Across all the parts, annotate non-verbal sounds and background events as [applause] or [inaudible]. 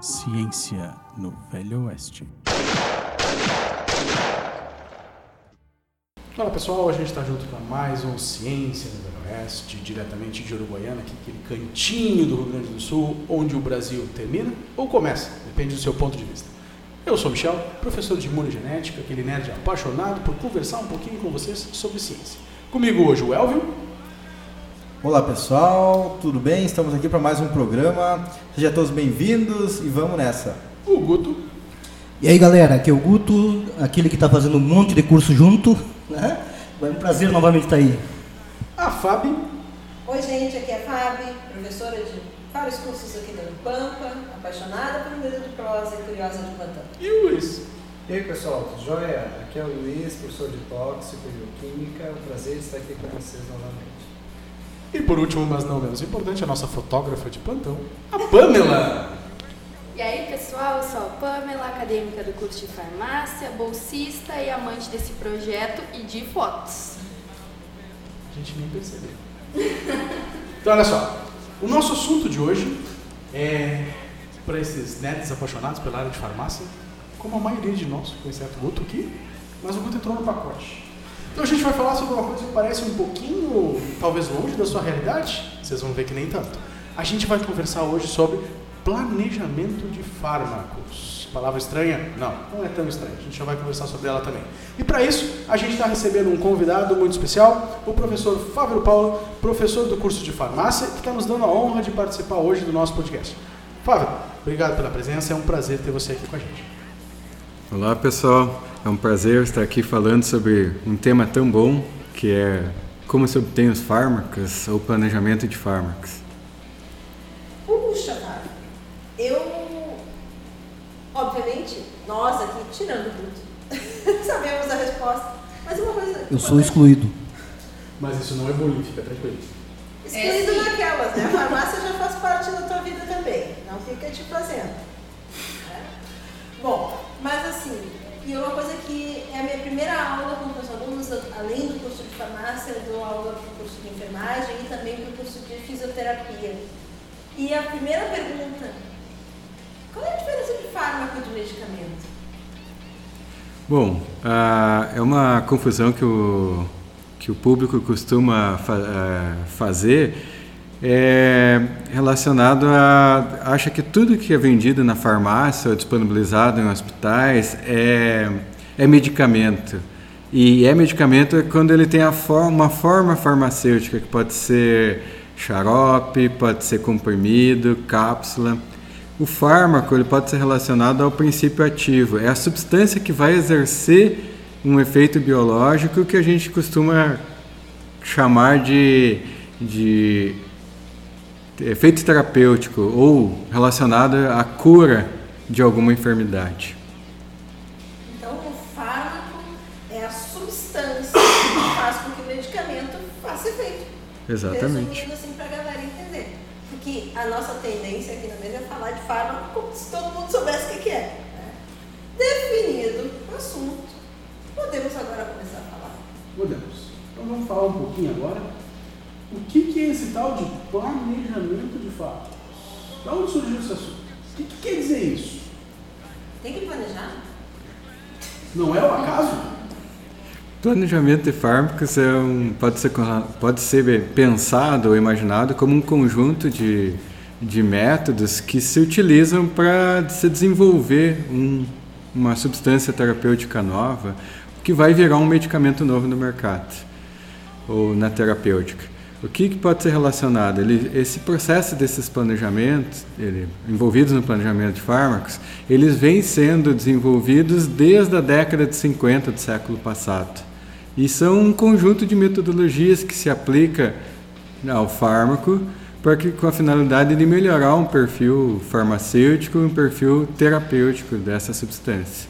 Ciência no Velho Oeste. Fala pessoal, a gente está junto para mais um Ciência no Velho Oeste, diretamente de Uruguaiana, aqui aquele cantinho do Rio Grande do Sul, onde o Brasil termina ou começa, depende do seu ponto de vista. Eu sou Michel, professor de imunogenética, aquele nerd apaixonado por conversar um pouquinho com vocês sobre ciência. Comigo hoje o Elvio. Olá pessoal, tudo bem? Estamos aqui para mais um programa. Sejam todos bem-vindos e vamos nessa. O Guto. E aí galera, aqui é o Guto, aquele que está fazendo um monte de curso junto. Né? É um prazer novamente estar aí. A Fábio. Oi, gente, aqui é a Fábio, professora de vários cursos aqui da Pampa, apaixonada por um dedo de prosa e curiosa de plantão. E o Luiz. E aí pessoal, tudo jóia? Aqui é o Luiz, professor de tóxico e bioquímica. É um prazer estar aqui com vocês novamente. E por último, mas não menos importante, a nossa fotógrafa de plantão, a Pamela. E aí, pessoal, eu sou a Pamela, acadêmica do curso de farmácia, bolsista e amante desse projeto e de fotos. A gente nem percebeu. Então, olha só. O nosso assunto de hoje é para esses nerds apaixonados pela área de farmácia, como a maioria de nós, com exceto o Guto aqui, mas o Guto entrou no pacote. Então a gente vai falar sobre uma coisa que parece um pouquinho, talvez longe da sua realidade, vocês vão ver que nem tanto. A gente vai conversar hoje sobre planejamento de fármacos. Palavra estranha? Não, não é tão estranha. A gente já vai conversar sobre ela também. E para isso, a gente está recebendo um convidado muito especial, o professor Fábio Paulo, professor do curso de farmácia, que está nos dando a honra de participar hoje do nosso podcast. Fábio, obrigado pela presença, é um prazer ter você aqui com a gente. Olá pessoal, é um prazer estar aqui falando sobre um tema tão bom que é como se obtém os fármacos ou planejamento de fármacos. Puxa, Fábio, eu, obviamente, nós aqui, tirando tudo, [laughs] sabemos a resposta, mas uma coisa... Eu sou excluído. Mas isso não é bullying, fica tranquilo. Excluído É, naquelas, né? A farmácia já faz parte da tua vida também, não fica te fazendo. né? Bom, mas assim, e uma coisa que é a minha primeira aula com os alunos, além do curso de farmácia, eu dou aula para o curso de enfermagem e também para o curso de fisioterapia. E a primeira pergunta, qual é a diferença de fármaco e de medicamento? Bom, é uma confusão que o, que o público costuma fa ah, fazer é relacionado a acha que tudo que é vendido na farmácia ou disponibilizado em hospitais é, é medicamento. E é medicamento quando ele tem a for uma forma farmacêutica, que pode ser xarope, pode ser comprimido, cápsula. O fármaco ele pode ser relacionado ao princípio ativo. É a substância que vai exercer um efeito biológico que a gente costuma chamar de, de efeito terapêutico ou relacionado à cura de alguma enfermidade. Então, o fármaco é a substância que faz com que o medicamento faça efeito. Exatamente. Resumindo assim para a galera entender. Porque a nossa tendência aqui na mesa é falar de fármaco como se todo mundo soubesse o que que é. né? Definido o assunto, podemos agora começar a falar. Podemos. Então vamos falar um pouquinho agora. O que, que é esse tal de planejamento de fármacos? Da onde surgiu esse assunto? O que, que quer dizer isso? Tem que planejar? Não é o acaso? Planejamento de fármacos é um, pode, ser, pode ser pensado ou imaginado como um conjunto de, de métodos que se utilizam para se desenvolver um- uma substância terapêutica nova que vai virar um medicamento novo no mercado ou na terapêutica. O que, que pode ser relacionado? Ele, esse processo desses planejamentos, ele, envolvidos no planejamento de fármacos, eles vêm sendo desenvolvidos desde a década de 50 do século passado. E são um conjunto de metodologias que se aplica ao fármaco para que, com a finalidade de melhorar um perfil farmacêutico um perfil terapêutico dessa substância.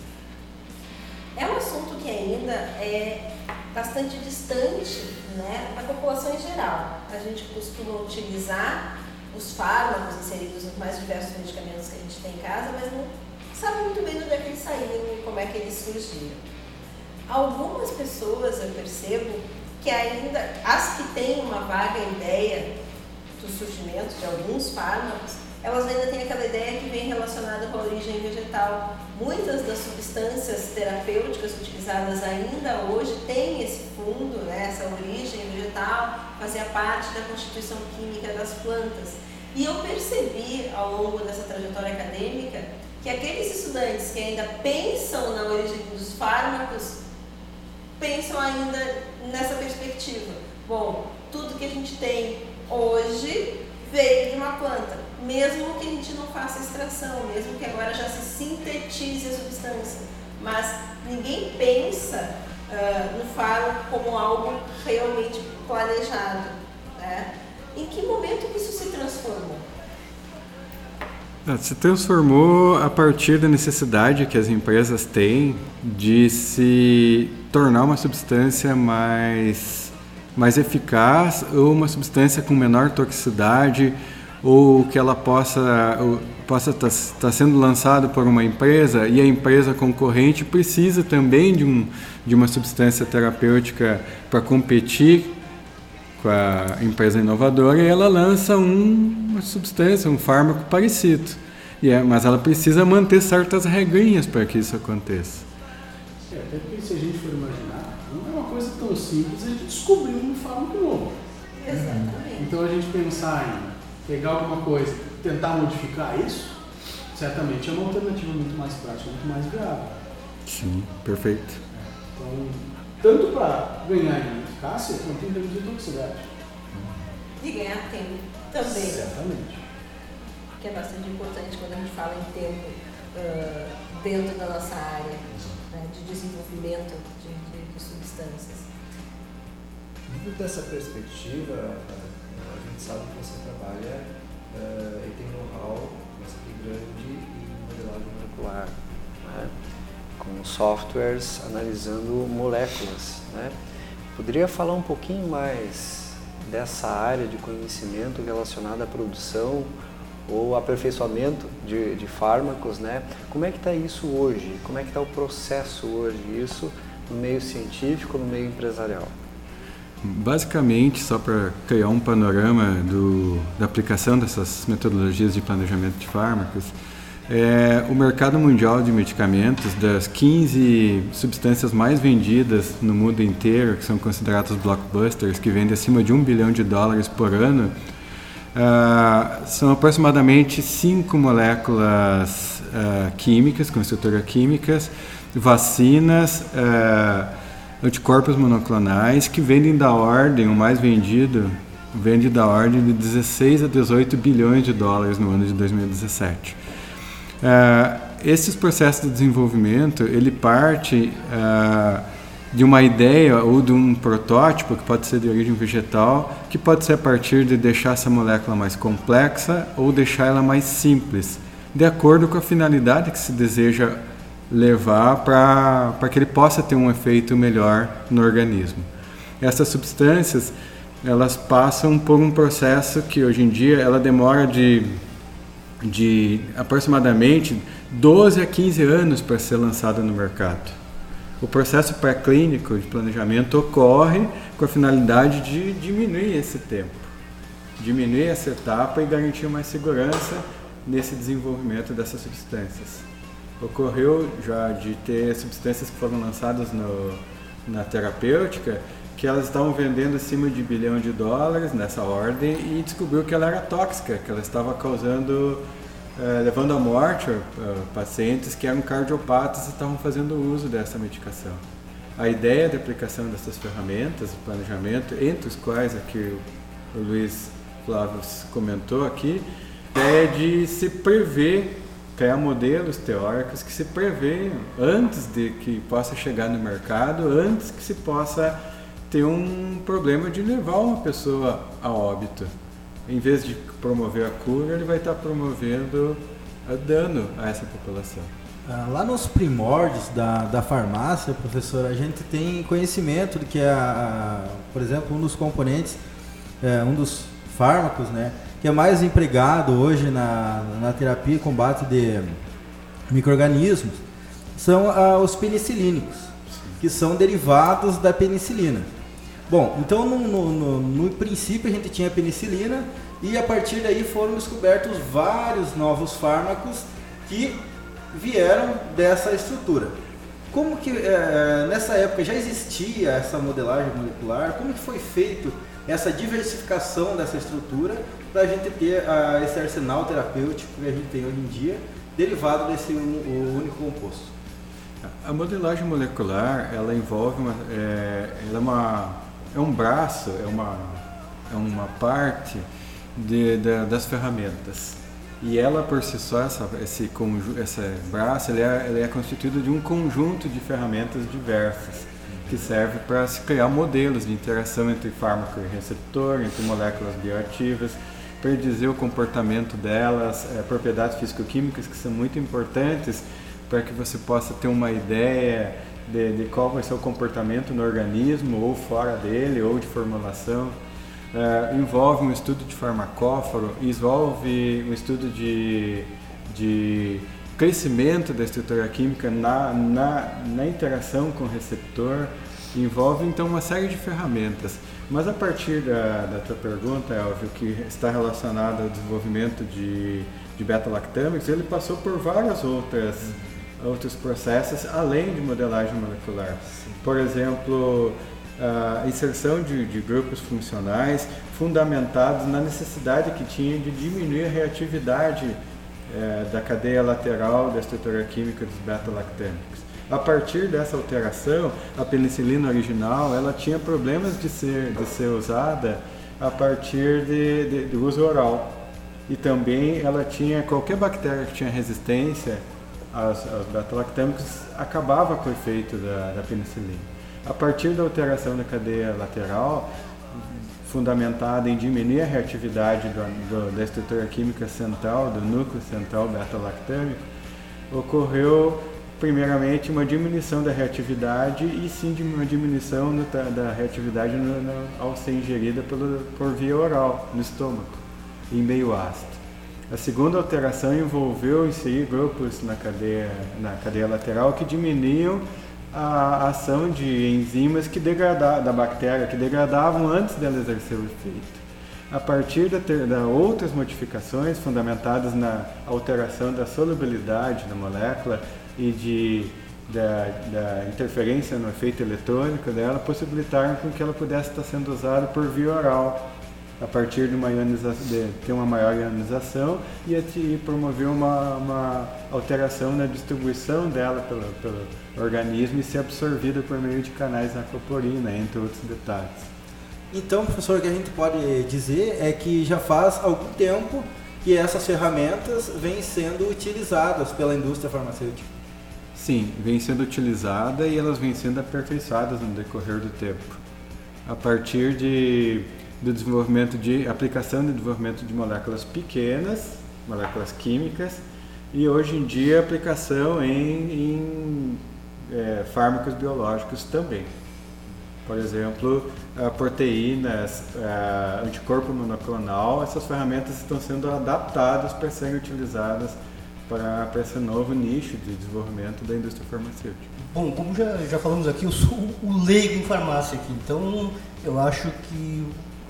É um assunto que ainda é bastante distante né, da população em geral. A gente costuma utilizar os fármacos inseridos nos mais diversos medicamentos que a gente tem em casa, mas não sabe muito bem de onde é que eles saíram e como é que eles surgiram. Algumas pessoas eu percebo que ainda, as que têm uma vaga ideia do surgimento de alguns fármacos, elas ainda têm aquela ideia que vem relacionada com a origem vegetal. Muitas das substâncias terapêuticas utilizadas ainda hoje têm esse fundo, né, essa origem vegetal, fazia parte da constituição química das plantas. E eu percebi ao longo dessa trajetória acadêmica que aqueles estudantes que ainda pensam na origem dos fármacos pensam ainda nessa perspectiva. Bom, tudo que a gente tem hoje veio de uma planta, mesmo que a gente não faça extração, mesmo que agora já se sintetize a substância. Mas ninguém pensa uh, no faro como algo realmente planejado. Né? Em que momento que isso se transformou? Ah, se transformou a partir da necessidade que as empresas têm de se tornar uma substância mais, mais eficaz ou uma substância com menor toxicidade ou que ela possa possa estar tá, tá sendo lançada por uma empresa e a empresa concorrente precisa também de, um, de uma substância terapêutica para competir com a empresa inovadora e ela lança um, uma substância, um fármaco parecido. E é, mas ela precisa manter certas regrinhas para que isso aconteça. É, até porque se a gente for imaginar, não é uma coisa tão simples a gente descobrir um fármaco novo. Exatamente. Então a gente pensar em pegar alguma coisa, tentar modificar isso, certamente é uma alternativa muito mais prática, muito mais viável. Sim, perfeito. Então, tanto para ganhar em eficácia quanto em termos de toxicidade. De ganhar tempo também. Certamente. Que é bastante importante quando a gente fala em tempo uh, dentro da nossa área né, de desenvolvimento de, de, de substâncias. Dentro dessa perspectiva, a gente sabe que você trabalha uh, e tem know-how bastante grande em modelagem molecular. Né? com softwares analisando moléculas. Né? Poderia falar um pouquinho mais dessa área de conhecimento relacionada à produção ou aperfeiçoamento de, de fármacos, né? Como é que está isso hoje? Como é que está o processo hoje? Isso no meio científico, no meio empresarial? Basicamente, só para criar um panorama do, da aplicação dessas metodologias de planejamento de fármacos, é, o mercado mundial de medicamentos, das 15 substâncias mais vendidas no mundo inteiro, que são consideradas blockbusters, que vendem acima de um bilhão de dólares por ano, uh, são aproximadamente cinco moléculas uh, químicas, com estrutura químicas, vacinas, uh, anticorpos monoclonais, que vendem da ordem, o mais vendido, vende da ordem de 16 a 18 bilhões de dólares no ano de 2017. Uh, esses processos de desenvolvimento ele parte uh, de uma ideia ou de um protótipo que pode ser de origem vegetal, que pode ser a partir de deixar essa molécula mais complexa ou deixar ela mais simples, de acordo com a finalidade que se deseja levar para que ele possa ter um efeito melhor no organismo. Essas substâncias elas passam por um processo que hoje em dia ela demora de de aproximadamente 12 a 15 anos para ser lançada no mercado. O processo pré-clínico de planejamento ocorre com a finalidade de diminuir esse tempo, diminuir essa etapa e garantir mais segurança nesse desenvolvimento dessas substâncias. Ocorreu já de ter substâncias que foram lançadas no, na terapêutica que elas estavam vendendo acima de bilhão de dólares nessa ordem e descobriu que ela era tóxica, que ela estava causando, eh, levando à morte uh, pacientes que eram cardiopatas e estavam fazendo uso dessa medicação. A ideia de aplicação dessas ferramentas de planejamento, entre os quais aqui o, o Luiz Flávio comentou aqui, é de se prever criar modelos teóricos que se prevêem antes de que possa chegar no mercado, antes que se possa ter um problema de levar uma pessoa a óbito. Em vez de promover a cura, ele vai estar promovendo dano a essa população. Ah, lá nos primórdios da, da farmácia, professor, a gente tem conhecimento de que, a, a por exemplo, um dos componentes, é, um dos fármacos, né, que é mais empregado hoje na, na terapia e combate de micro-organismos, são ah, os penicilínicos, que são derivados da penicilina. Bom, então no, no, no, no, princípio a gente tinha a penicilina e a partir daí foram descobertos vários novos fármacos que vieram dessa estrutura. Como que é, nessa época já existia essa modelagem molecular? Como que foi feito essa diversificação dessa estrutura para a gente ter ah, esse arsenal terapêutico que a gente tem hoje em dia, derivado desse um, único composto? A modelagem molecular, ela envolve uma, é, ela é, uma, é um braço, é uma, é uma parte de, de, das ferramentas. E ela por si só, essa, esse, esse braço, ele é, ele é constituído de um conjunto de ferramentas diversas que serve para se criar modelos de interação entre fármaco e receptor, entre moléculas bioativas, predizer o comportamento delas, é, propriedades físico-químicas que são muito importantes para que você possa ter uma ideia de, de, qual vai ser o comportamento no organismo, ou fora dele, ou de formulação. É, envolve um estudo de farmacóforo, envolve um estudo de, de crescimento da estrutura química na, na, na interação com o receptor, envolve então uma série de ferramentas. Mas a partir da, da tua pergunta, Elvio, que está relacionada ao desenvolvimento de, de beta-lactâmicos, ele passou por várias outras outros processos além de modelagem molecular. Por exemplo, a inserção de, de, grupos funcionais fundamentados na necessidade que tinha de diminuir a reatividade é, da cadeia lateral da estrutura química dos beta-lactâmicos. A partir dessa alteração, a penicilina original ela tinha problemas de ser, de ser usada a partir de, de, do uso oral. E também ela tinha, qualquer bactéria que tinha resistência aos, aos beta-lactâmicos acabava com o efeito da, da penicilina. A partir da alteração da cadeia lateral, fundamentada em diminuir a reatividade do, do, da estrutura química central, do núcleo central beta-lactâmico, ocorreu primeiramente uma diminuição da reatividade e sim uma diminuição no, da reatividade no, no, ao ser ingerida pelo, por via oral, no estômago, em meio ácido. A segunda alteração envolveu inserir grupos na cadeia, na cadeia lateral que diminuíam a ação de enzimas que degradavam, da bactéria, que degradavam antes dela exercer o efeito. A partir de outras modificações fundamentadas na alteração da solubilidade da molécula e de, da, da interferência no efeito eletrônico dela, possibilitaram com que ela pudesse estar sendo usada por via oral a partir de uma ionização, de ter uma maior ionização e, e promover uma, uma, alteração na distribuição dela pelo, pelo organismo e ser absorvida por meio de canais de aquaporina, entre outros detalhes. Então, professor, o que a gente pode dizer é que já faz algum tempo que essas ferramentas vêm sendo utilizadas pela indústria farmacêutica. Sim, vêm sendo utilizadas e elas vêm sendo aperfeiçoadas no decorrer do tempo. A partir de do desenvolvimento de aplicação de desenvolvimento de moléculas pequenas, moléculas químicas, e hoje em dia aplicação em, em é, fármacos biológicos também. Por exemplo, proteínas, anticorpo monoclonal, essas ferramentas estão sendo adaptadas para serem utilizadas para, para esse novo nicho de desenvolvimento da indústria farmacêutica. Bom, como já, já falamos aqui, eu sou o leigo em farmácia aqui, então eu acho que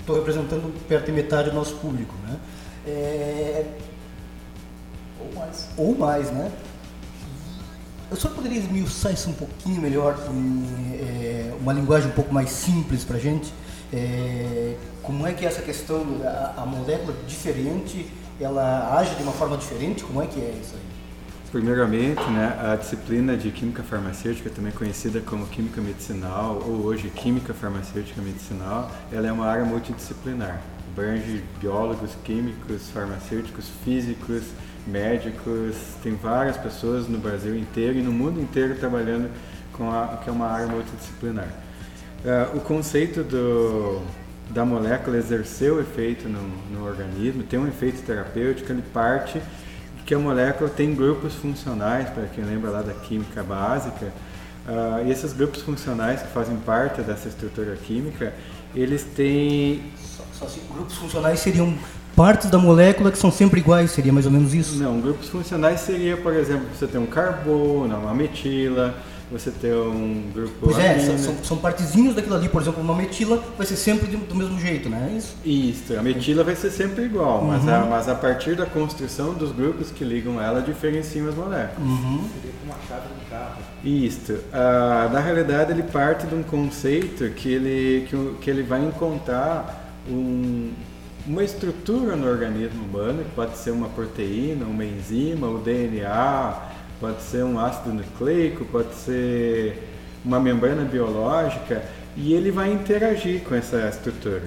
estou representando perto de metade do nosso público, né? É... Ou mais. Ou mais, né? Eu só poderia esmiuçar isso um pouquinho melhor, em é, uma linguagem um pouco mais simples para a gente? É, como é que essa questão, a, a molécula diferente, ela age de uma forma diferente? Como é que é isso aí? Primeiramente, né, a disciplina de Química Farmacêutica, também conhecida como Química Medicinal ou hoje Química Farmacêutica Medicinal, ela é uma área multidisciplinar. Abrange biólogos, químicos, farmacêuticos, físicos, médicos, tem várias pessoas no Brasil inteiro e no mundo inteiro trabalhando com a que é uma área multidisciplinar. Uh, o conceito do, da molécula exercer o efeito no, no organismo, tem um efeito terapêutico, ele parte que a molécula tem grupos funcionais, para quem lembra lá da química básica, uh, e esses grupos funcionais que fazem parte dessa estrutura química, eles têm... Só, só se grupos funcionais seriam partes da molécula que são sempre iguais, seria mais ou menos isso? Não, grupos funcionais seria, por exemplo, você tem um carbono, uma metila, você tem um grupo Pois é, amina. são, são, são partezinhos daquilo ali, por exemplo, uma metila vai ser sempre do, mesmo jeito, né? É isso? Isso, a metila vai ser sempre igual, mas, Uhum. a, mas a partir da construção dos grupos que ligam ela, diferenciam as moléculas. Uhum. Seria como uma chave do carro. Isso. Ah, na realidade, ele parte de um conceito que ele, que, que ele vai encontrar um- uma estrutura no organismo humano, que pode ser uma proteína, uma enzima, o DNA, pode ser um ácido nucleico, pode ser uma membrana biológica, e ele vai interagir com essa estrutura.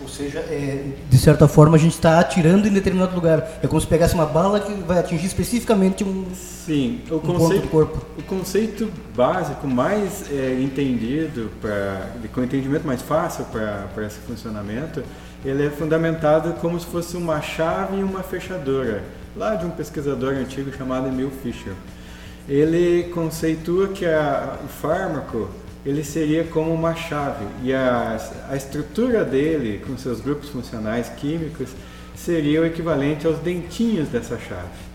Ou seja, é, de certa forma a gente está atirando em determinado lugar. É como se pegasse uma bala que vai atingir especificamente um, Sim, o um ponto do conceito, corpo. o conceito básico mais é, entendido, pra, com entendimento mais fácil para esse funcionamento, ele é fundamentado como se fosse uma chave e uma fechadura, lá de um pesquisador antigo chamado Emil Fischer. Ele conceitua que a, o fármaco ele seria como uma chave e a, a estrutura dele, com seus grupos funcionais químicos, seria o equivalente aos dentinhos dessa chave.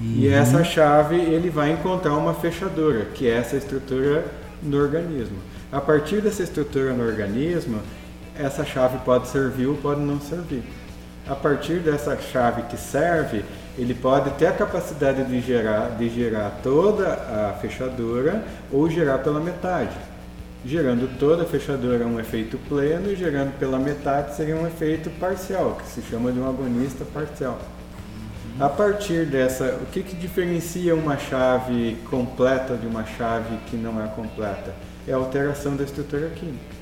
E essa chave ele vai encontrar uma fechadura, que é essa estrutura no organismo. A partir dessa estrutura no organismo, essa chave pode servir ou pode não servir. A partir dessa chave que serve, ele pode ter a capacidade de gerar, de gerar toda a fechadura ou gerar pela metade. Gerando toda a fechadura um efeito pleno e gerando pela metade seria um efeito parcial, que se chama de um agonista parcial. A partir dessa, o que, que diferencia uma chave completa de uma chave que não é completa? É a alteração da estrutura química.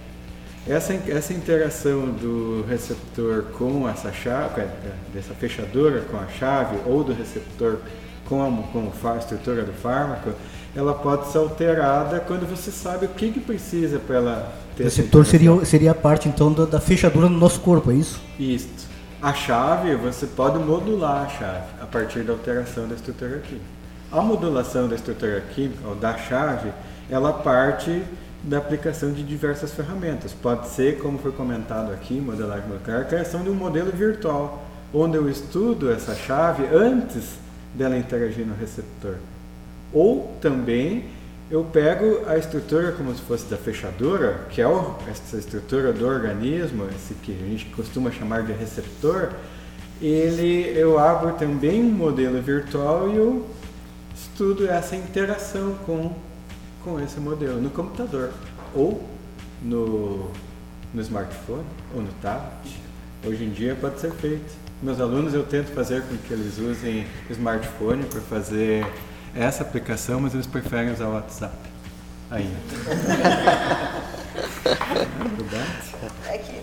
Essa, essa interação do receptor com essa chave, dessa fechadura com a chave, ou do receptor com a, com a estrutura do fármaco, ela pode ser alterada quando você sabe o que, que precisa para ela ter O receptor seria, seria a parte então da, da fechadura no nosso corpo, é isso? Isto. A chave, você pode modular a chave a partir da alteração da estrutura química. A modulação da estrutura química, ou da chave, ela parte da aplicação de diversas ferramentas. Pode ser, como foi comentado aqui, modelagem molecular, a criação de um modelo virtual, onde eu estudo essa chave antes dela interagir no receptor. Ou também eu pego a estrutura como se fosse da fechadura, que é essa estrutura do organismo, esse que a gente costuma chamar de receptor, ele eu abro também um modelo virtual e eu estudo essa interação com, com esse modelo no computador ou no, no smartphone ou no tablet. Hoje em dia pode ser feito. Meus alunos eu tento fazer com que eles usem smartphone para fazer essa aplicação, mas eles preferem usar o WhatsApp ainda. [laughs] É? É que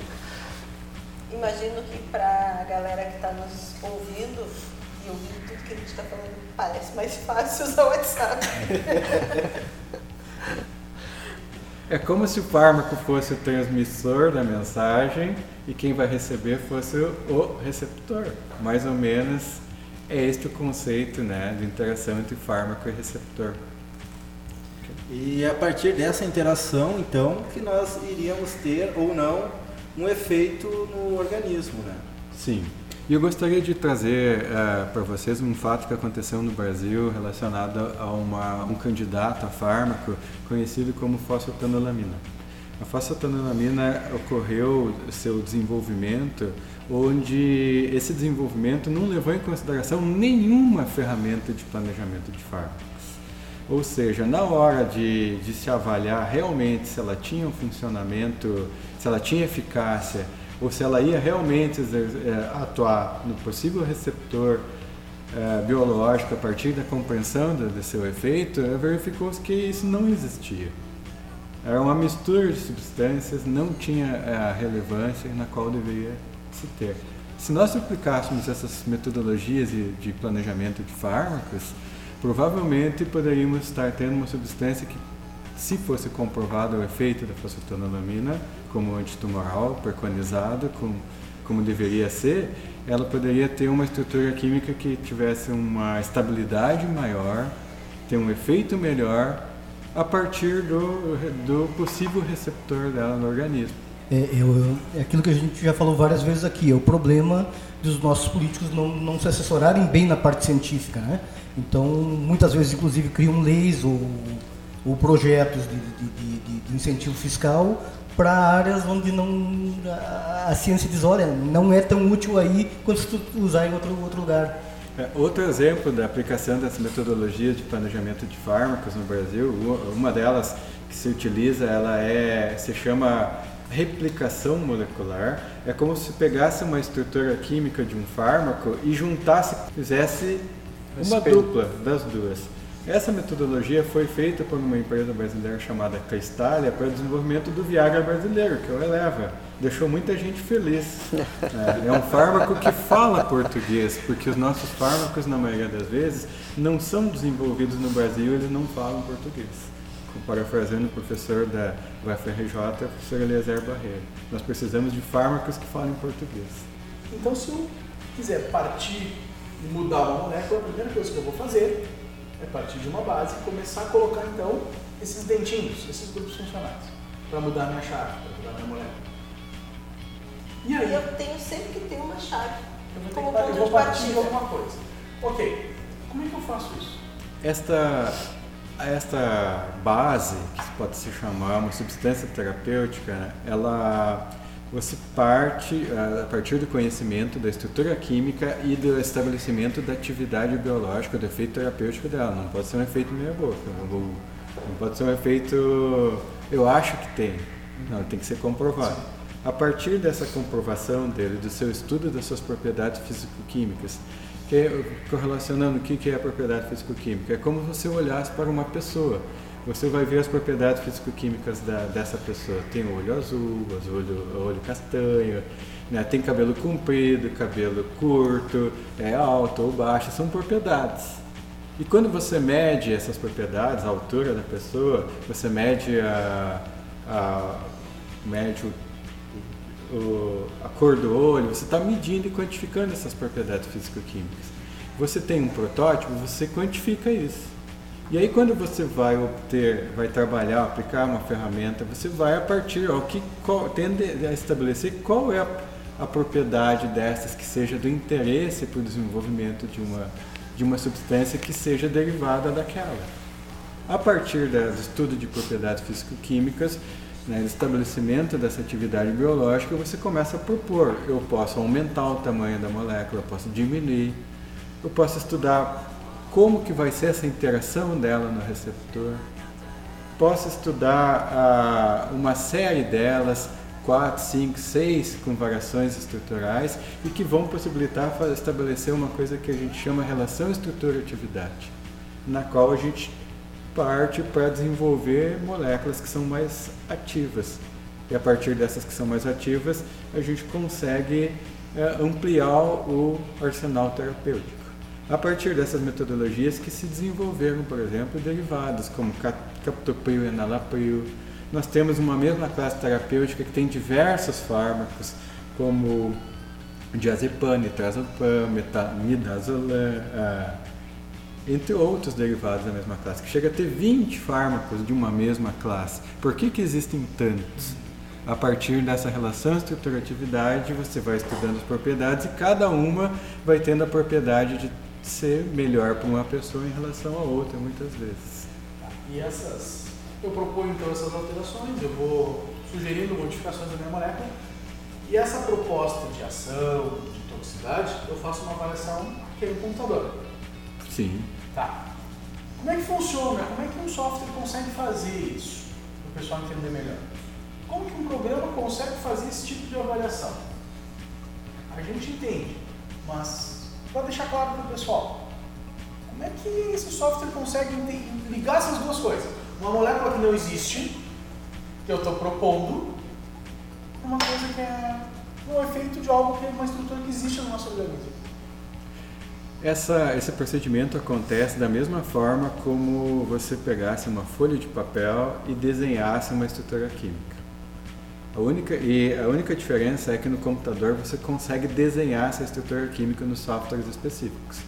imagino que para a galera que está nos ouvindo e ouvindo tudo que a gente está falando, parece mais fácil usar o WhatsApp. [laughs] É como se o fármaco fosse o transmissor da mensagem e quem vai receber fosse o receptor. Mais ou menos é este o conceito né, de interação entre fármaco e receptor. E a partir dessa interação, então, que nós iríamos ter ou não um efeito no organismo, né? Sim. E eu gostaria de trazer para vocês um fato que aconteceu no Brasil relacionado a uma, um candidato a fármaco conhecido como fosfetanolamina. A fosfetanolamina ocorreu seu desenvolvimento onde esse desenvolvimento não levou em consideração nenhuma ferramenta de planejamento de fármacos. Ou seja, na hora de, de se avaliar realmente se ela tinha um funcionamento, se ela tinha eficácia, ou se ela ia realmente eh, atuar no possível receptor eh, biológico a partir da compreensão do, seu efeito, verificou-se que isso não existia. Era uma mistura de substâncias, não tinha eh, a relevância na qual deveria se ter. Se nós aplicássemos essas metodologias de, de planejamento de fármacos, provavelmente poderíamos estar tendo uma substância que, se fosse comprovado o efeito da fosfetanolamina como antitumoral preconizado, com, como deveria ser, ela poderia ter uma estrutura química que tivesse uma estabilidade maior, ter um efeito melhor a partir do, do possível receptor dela no organismo. é, eu- é aquilo que a gente já falou várias vezes aqui, é o problema dos nossos políticos não, não se assessorarem bem na parte científica, né? Então, muitas vezes, inclusive, criam leis ou, ou projetos de- de- de- de incentivo fiscal para áreas onde não a, a ciência diz, olha, não é tão útil aí quanto se tu usar em outro, outro lugar. É, Outro exemplo da aplicação dessa metodologia de planejamento de fármacos no Brasil, uma delas que se utiliza, ela é, se chama replicação molecular. É como se pegasse uma estrutura química de um fármaco e juntasse, fizesse uma Espelho. dupla das duas. Essa metodologia foi feita por uma empresa brasileira chamada Cristália para o desenvolvimento do Viagra brasileiro, que é o Eleva. Deixou muita gente feliz. É, é um fármaco que fala português, porque os nossos fármacos, na maioria das vezes, não são desenvolvidos no Brasil, eles não falam português. Parafraseando o professor da UFRJ, o professor Eliezer Barreiro. Nós precisamos de fármacos que falem português. Então, se eu quiser partir e mudar uma molécula, a primeira coisa que eu vou fazer é partir de uma base e começar a colocar, então, esses dentinhos, esses grupos funcionais, para mudar a minha chave, para mudar a minha molécula. E aí, eu tenho sempre que ter uma chave eu vou, ter como eu vou partir de alguma coisa. Ok, como é que eu faço isso? Esta, esta base, que pode se chamar uma substância terapêutica, ela você parte a partir do conhecimento da estrutura química e do estabelecimento da atividade biológica, do efeito terapêutico dela. Não pode ser um efeito meia boca, não, não pode ser um efeito eu acho que tem. Não, tem que ser comprovado. A partir dessa comprovação dele, do seu estudo das suas propriedades físico-químicas, que é, correlacionando o que é a propriedade físico-química, é como você olhasse para uma pessoa. Você vai ver as propriedades físico-químicas dessa pessoa. Tem olho azul, olho, olho castanho, né? tem cabelo comprido, cabelo curto, é alto ou baixo, são propriedades. E quando você mede essas propriedades, a altura da pessoa, você mede a, a mede o, o- a cor do olho, você está medindo e quantificando essas propriedades físico-químicas. Você tem um protótipo, você quantifica isso. E aí quando você vai obter, vai trabalhar, aplicar uma ferramenta, você vai a partir, ó, que, qual, tende a estabelecer qual é a, a propriedade dessas que seja do interesse para o desenvolvimento de uma, de uma substância que seja derivada daquela. A partir do estudo de propriedades físico-químicas, né, do estabelecimento dessa atividade biológica, você começa a propor. Eu posso aumentar o tamanho da molécula, eu posso diminuir, eu posso estudar como que vai ser essa interação dela no receptor, posso estudar ah, uma série delas, quatro, cinco, seis, com variações estruturais e que vão possibilitar estabelecer uma coisa que a gente chama relação estrutura-atividade, na qual a gente parte para desenvolver moléculas que são mais ativas. E a partir dessas que são mais ativas, a gente consegue eh, ampliar o arsenal terapêutico. A partir dessas metodologias que se desenvolveram, por exemplo, derivados como cap- captopril e enalapril. Nós temos uma mesma classe terapêutica que tem diversos fármacos, como diazepam, nitrazepam, meta- midazolam, ah, entre outros derivados da mesma classe, que chega a ter 20 fármacos de uma mesma classe. Por que, que existem tantos? A partir dessa relação estruturatividade, você vai estudando as propriedades e cada uma vai tendo a propriedade de ser melhor para uma pessoa em relação a outra, muitas vezes. E essas, eu proponho então essas alterações, eu vou sugerindo modificações da minha molécula, e essa proposta de ação, de toxicidade, eu faço uma avaliação que é no computador. Sim. Tá. Como é que funciona? Como é que um software consegue fazer isso? Para o pessoal entender melhor. Como que um programa consegue fazer esse tipo de avaliação? A gente entende, mas para deixar claro para o pessoal, como é que esse software consegue ligar essas duas coisas? Uma molécula que não existe, que eu estou propondo, uma coisa que é um efeito de algo que é uma estrutura que existe no nosso organismo. Essa, esse procedimento acontece da mesma forma como você pegasse uma folha de papel e desenhasse uma estrutura química. A única, e a única diferença é que no computador você consegue desenhar essa estrutura química nos softwares específicos.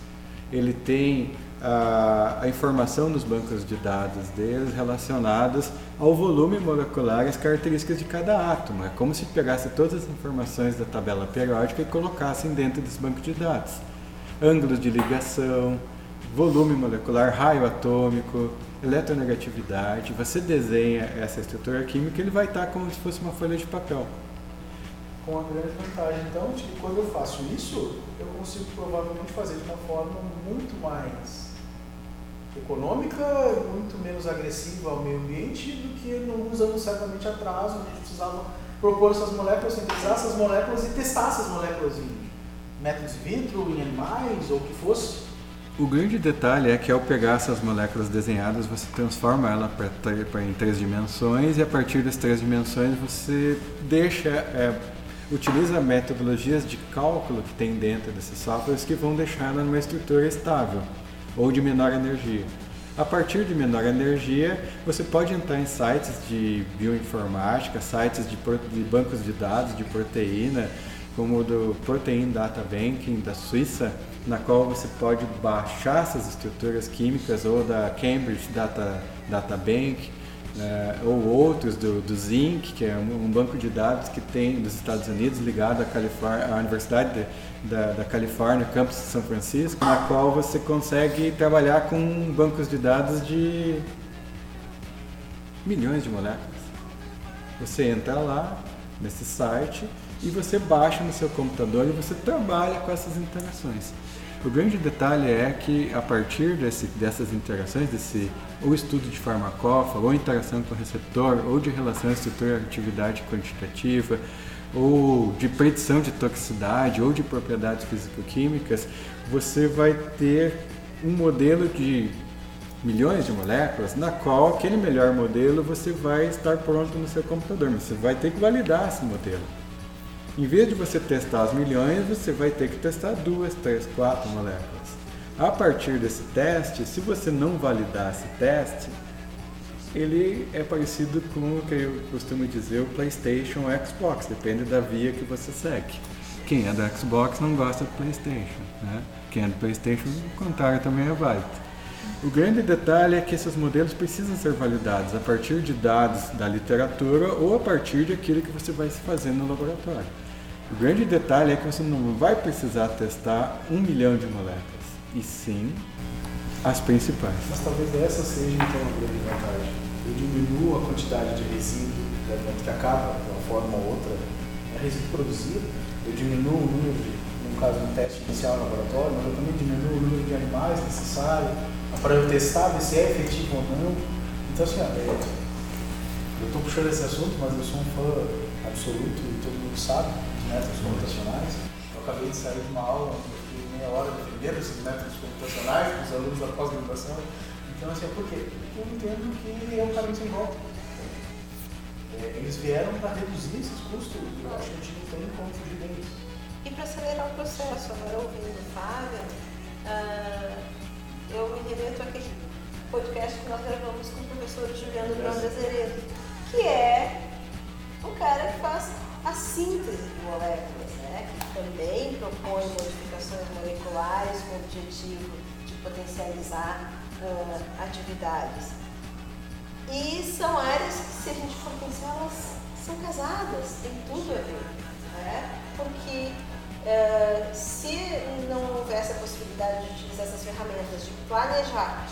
ele tem a, a informação nos bancos de dados deles relacionadas ao volume molecular e as características de cada átomo. É como se pegasse todas as informações da tabela periódica e colocassem dentro desse banco de dados. Ângulos de ligação, volume molecular, raio atômico, eletronegatividade. Você desenha essa estrutura química, ele vai estar como se fosse uma folha de papel. Com a grande vantagem, então, de que quando eu faço isso, eu consigo provavelmente fazer de uma forma muito mais econômica, muito menos agressiva ao meio ambiente do que nos anos certamente atrás, onde a gente precisava propor essas moléculas, sintetizar essas moléculas e testar essas moléculas em métodos in vitro, em animais ou o que fosse. O grande detalhe é que ao pegar essas moléculas desenhadas, você transforma ela para em três dimensões e a partir das três dimensões você deixa, é, utiliza metodologias de cálculo que tem dentro desses softwares que vão deixar ela numa estrutura estável ou de menor energia. A partir de menor energia, você pode entrar em sites de bioinformática, sites de, de bancos de dados de proteína, como o do Protein Data Banking da Suíça, na qual você pode baixar essas estruturas químicas ou da Cambridge Data, Data Bank, né, ou outros do, do ZINC, que é um, banco de dados que tem dos Estados Unidos ligado à, à Universidade de, da, da Califórnia, campus de São Francisco, na qual você consegue trabalhar com bancos de dados de milhões de moléculas. Você entra lá nesse site e você baixa no seu computador e você trabalha com essas interações. O grande detalhe é que a partir desse, dessas interações, desse ou estudo de farmacófago, ou interação com o receptor, ou de relação estrutura-atividade quantitativa, ou de predição de toxicidade, ou de propriedades físico-químicas, você vai ter um modelo de milhões de moléculas, na qual aquele melhor modelo você vai estar pronto no seu computador, mas você vai ter que validar esse modelo. Em vez de você testar as milhões, você vai ter que testar duas, três, quatro moléculas. A partir desse teste, se você não validar esse teste, ele é parecido com o que eu costumo dizer o PlayStation ou Xbox, depende da via que você segue. Quem é do Xbox não gosta do PlayStation, né? Quem é do PlayStation, o contrário também é válido. O grande detalhe é que esses modelos precisam ser validados a partir de dados da literatura ou a partir daquilo que você vai se fazer no laboratório. O grande detalhe é que você não vai precisar testar um milhão de moléculas, e sim as principais. Mas talvez essa seja então a grande vantagem. Eu diminuo a quantidade de resíduo que acaba, de uma forma ou outra, é resíduo produzido, eu diminuo o número de, no caso do teste inicial no laboratório, mas eu também diminuo o número de animais necessário para eu testar ver se é efetivo ou não. Então assim, é, eu estou puxando esse assunto, mas eu sou um fã absoluto e todo mundo sabe métodos computacionais. Eu acabei de sair de uma aula fiquei meia hora defendendo esses métodos computacionais com os alunos da pós-graduação. Então, assim, por quê? Porque eu entendo que é um caminho sem volta. É, eles vieram para reduzir esses custos e eu acho que a gente não tem como fugir deles. E para acelerar o processo, agora ouvindo o Fábio, uh, eu me remeto àquele podcast que nós gravamos com o professor Juliano Grande Azeredo, que é o cara que faz a síntese de moléculas, né, que também propõe modificações moleculares com o objetivo de potencializar uh, atividades. E são áreas que, se a gente for pensar, elas são casadas, tem tudo a ver. Né? Porque uh, se não houvesse a possibilidade de utilizar essas ferramentas, de planejar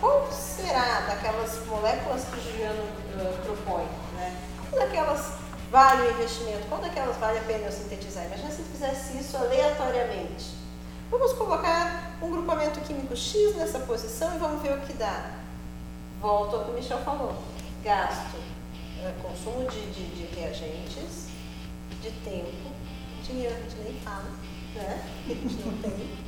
qual será daquelas moléculas que o Juliano uh, propõe, né? daquelas vale o investimento, qual daquelas vale a pena eu sintetizar? Imagina se eu fizesse isso aleatoriamente. Vamos colocar um grupamento químico X nessa posição e vamos ver o que dá. Volto ao que o Michel falou. Gasto, é, consumo de, de, de, reagentes, de tempo, dinheiro a gente nem fala, né? Que a gente não tem.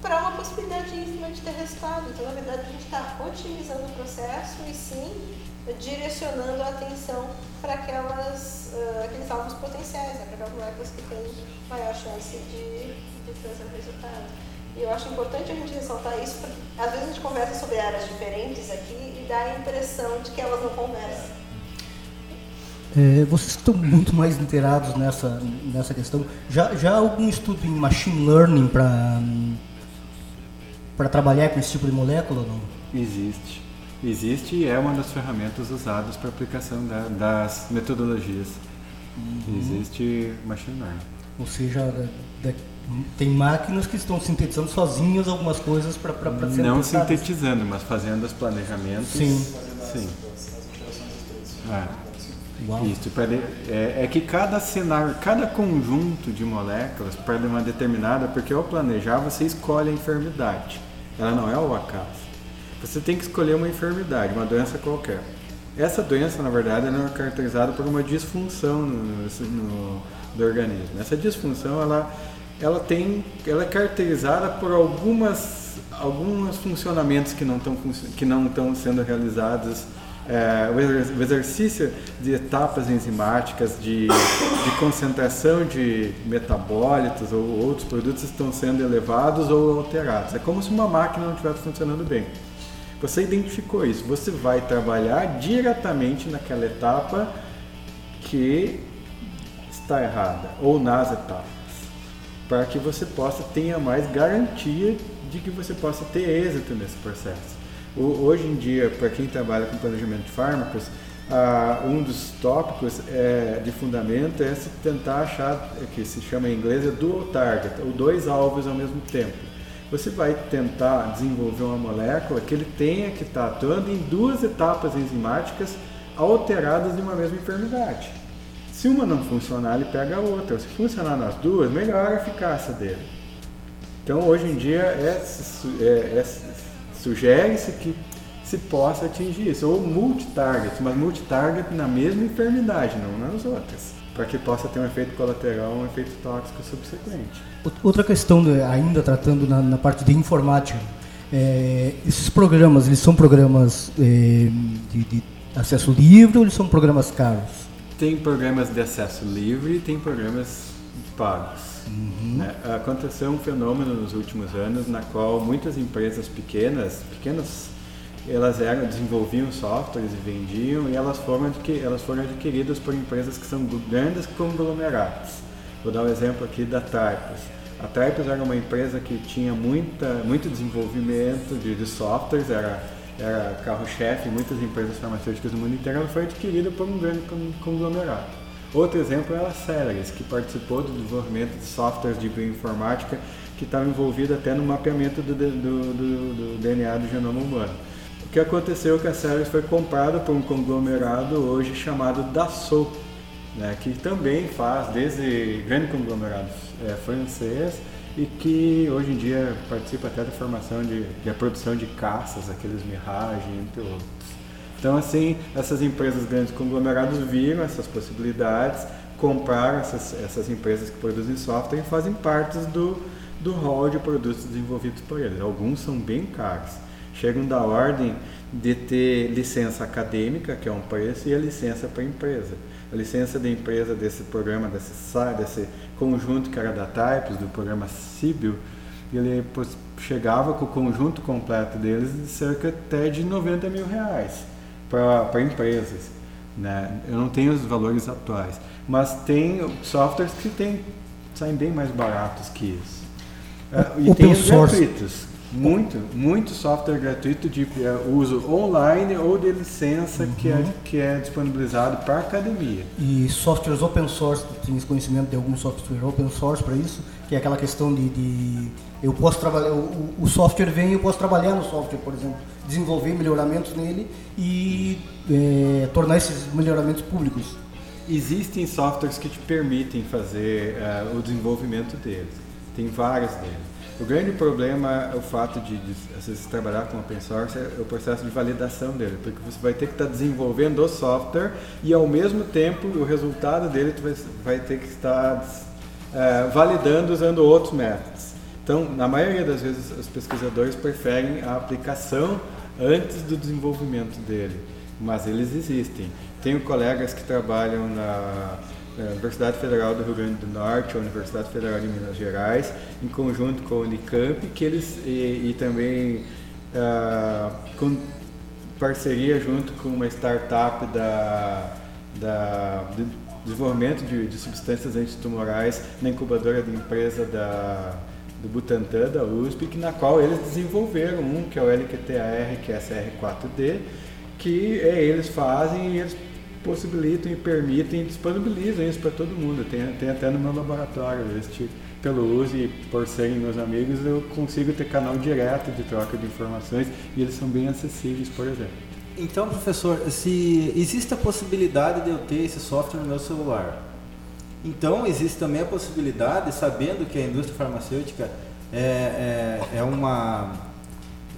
Para uma possibilidade ínfima de ter resultado. Então, na verdade, a gente está otimizando o processo e sim direcionando a atenção para aquelas, uh, aqueles alvos potenciais, né, para aquelas moléculas que têm maior chance de, de trazer resultado. E eu acho importante a gente ressaltar isso, porque às vezes a gente conversa sobre áreas diferentes aqui e dá a impressão de que elas não conversam. É, vocês estão muito mais inteirados nessa, nessa questão. Já, já há algum estudo em machine learning para para trabalhar com esse tipo de molécula ou não? Existe. Existe e é uma das ferramentas usadas para aplicação da- das metodologias. Existe machine learning. Ou seja, da- tem máquinas que estão sintetizando sozinhas algumas coisas para ser Não sintetizando, mas fazendo os planejamentos. Sim. Sim. É. Uau. Isso, de- é, é que cada cenário, cada conjunto de moléculas para uma determinada, porque ao planejar você escolhe a enfermidade, ela não é o acaso. Você tem que escolher uma enfermidade, uma doença qualquer. Essa doença, na verdade, ela é caracterizada por uma disfunção no, no- do organismo. Essa disfunção, ela, ela tem, ela é caracterizada por algumas, alguns funcionamentos que não estão que não estão sendo realizados é, o exer- o exercício de etapas enzimáticas, de, de concentração de metabólitos ou outros produtos estão sendo elevados ou alterados. É como se uma máquina não estivesse funcionando bem. Você identificou isso, você vai trabalhar diretamente naquela etapa que está errada ou nas etapas, para que você possa tenha mais garantia de que você possa ter êxito nesse processo. Hoje em dia, para quem trabalha com planejamento de fármacos, um dos tópicos é, de fundamento é se tentar achar, é que se chama em inglês, é dual target, ou dois alvos ao mesmo tempo. Você vai tentar desenvolver uma molécula que ele tenha que estar atuando em duas etapas enzimáticas alteradas de uma mesma enfermidade. Se uma não funcionar, ele pega a outra. Se funcionar nas duas, melhora a eficácia dele. Então, hoje em dia, é, é- é- sugere-se que se possa atingir isso, ou multi-target, mas multi-target na mesma enfermidade, não nas outras, para que possa ter um efeito colateral, um efeito tóxico subsequente. Out- Outra questão, né, ainda tratando na, na parte de informática, é, esses programas, eles são programas é, de, de acesso livre ou eles são programas caros? Tem programas de acesso livre e tem programas pagos. né? Aconteceu um fenômeno nos últimos anos na qual muitas empresas pequenas, pequenas, elas eram, desenvolviam softwares e vendiam e elas foram, adqui- elas foram adquiridas por empresas que são grandes conglomerados. Vou dar um exemplo aqui da Typos. A Typos era uma empresa que tinha muita, muito desenvolvimento de, de softwares, era, era carro-chefe em muitas empresas farmacêuticas do mundo inteiro, ela foi adquirida por um grande con- conglomerado. Outro exemplo é a Celeris, que participou do desenvolvimento de softwares de bioinformática que estava envolvido até no mapeamento do, do- do- do DNA do genoma humano. O que aconteceu é que a Celeris foi comprada por um conglomerado hoje chamado Dassault, né, que também faz desde grande conglomerado é, francês e que hoje em dia participa até da formação de, de a produção de caças, aqueles Mirage, entre outros. Então, assim, essas empresas grandes conglomerados viram essas possibilidades, compraram essas, essas empresas que produzem software e fazem parte do, do hall de produtos desenvolvidos por eles. Alguns são bem caros, chegam da ordem de ter licença acadêmica, que é um preço, e a licença para a empresa. A licença da empresa desse programa, desse, desse conjunto que era da Types, do programa Sibyl, ele chegava com o conjunto completo deles de cerca até de 90 mil reais para empresas. Né? Eu não tenho os valores atuais, mas tem softwares que tem, saem bem mais baratos que isso. É, e Open tem os source. gratuitos. Muito, muito software gratuito de é, uso online ou de licença que, é, que é disponibilizado para academia. E softwares open source, tens conhecimento de algum software open source para isso? Que é aquela questão de, de- eu posso trabalhar, o, o software vem, eu posso trabalhar no software, por exemplo, desenvolver melhoramentos nele e é, tornar esses melhoramentos públicos. Existem softwares que te permitem fazer eh, o desenvolvimento deles. Tem vários deles. O grande problema é o fato de, de vezes, trabalhar com open source é o processo de validação dele, porque você vai ter que estar desenvolvendo o software e ao mesmo tempo o resultado dele vai, vai ter que estar eh, validando usando outros métodos. Então, na maioria das vezes, os pesquisadores preferem a aplicação antes do desenvolvimento dele, mas eles existem. Tenho colegas que trabalham na eh, Universidade Federal do Rio Grande do Norte, ou Universidade Federal de Minas Gerais, em conjunto com a Unicamp, que eles e, e também ah, com parceria junto com uma startup da, da do desenvolvimento de, de substâncias antitumorais na incubadora da empresa da, do Butantan, da USP, que, na qual eles desenvolveram um, que é o LQTAR, que é SR4D, que é, eles fazem e eles possibilitam e permitem, disponibilizam isso para todo mundo. Tem, tem até no meu laboratório este pelo uso e por serem meus amigos, eu consigo ter canal direto de troca de informações e eles são bem acessíveis, por exemplo. Então, professor, se existe a possibilidade de eu ter esse software no meu celular, então existe também a possibilidade, sabendo que a indústria farmacêutica é, é, é uma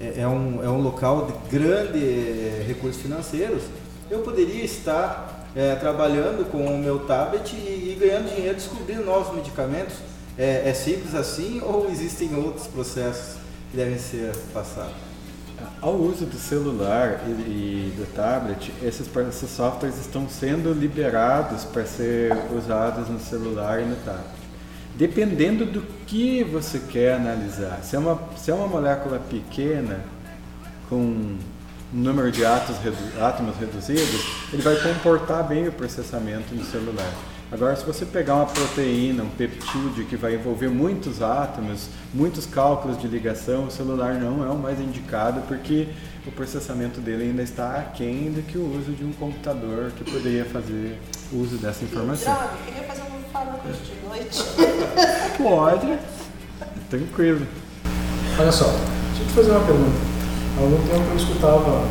é, é um, é um local de grande é, recursos financeiros, eu poderia estar é, trabalhando com o meu tablet e, e ganhando dinheiro descobrindo novos medicamentos é, é simples assim ou existem outros processos que devem ser passados? Ao uso do celular e, e do tablet, esses, esses softwares estão sendo liberados para ser usados no celular e no tablet. Dependendo do que você quer analisar. Se é uma, se é uma molécula pequena, com número de átomos, átomos reduzidos, ele vai comportar bem o processamento no celular. Agora, se você pegar uma proteína, um peptídeo que vai envolver muitos átomos, muitos cálculos de ligação, o celular não é o mais indicado porque o processamento dele ainda está aquém do que o uso de um computador que poderia fazer uso dessa informação. Droga, queria fazer um fármaco de noite. Pode, tranquilo. Olha só, deixa eu te fazer uma pergunta. Há algum tempo eu escutava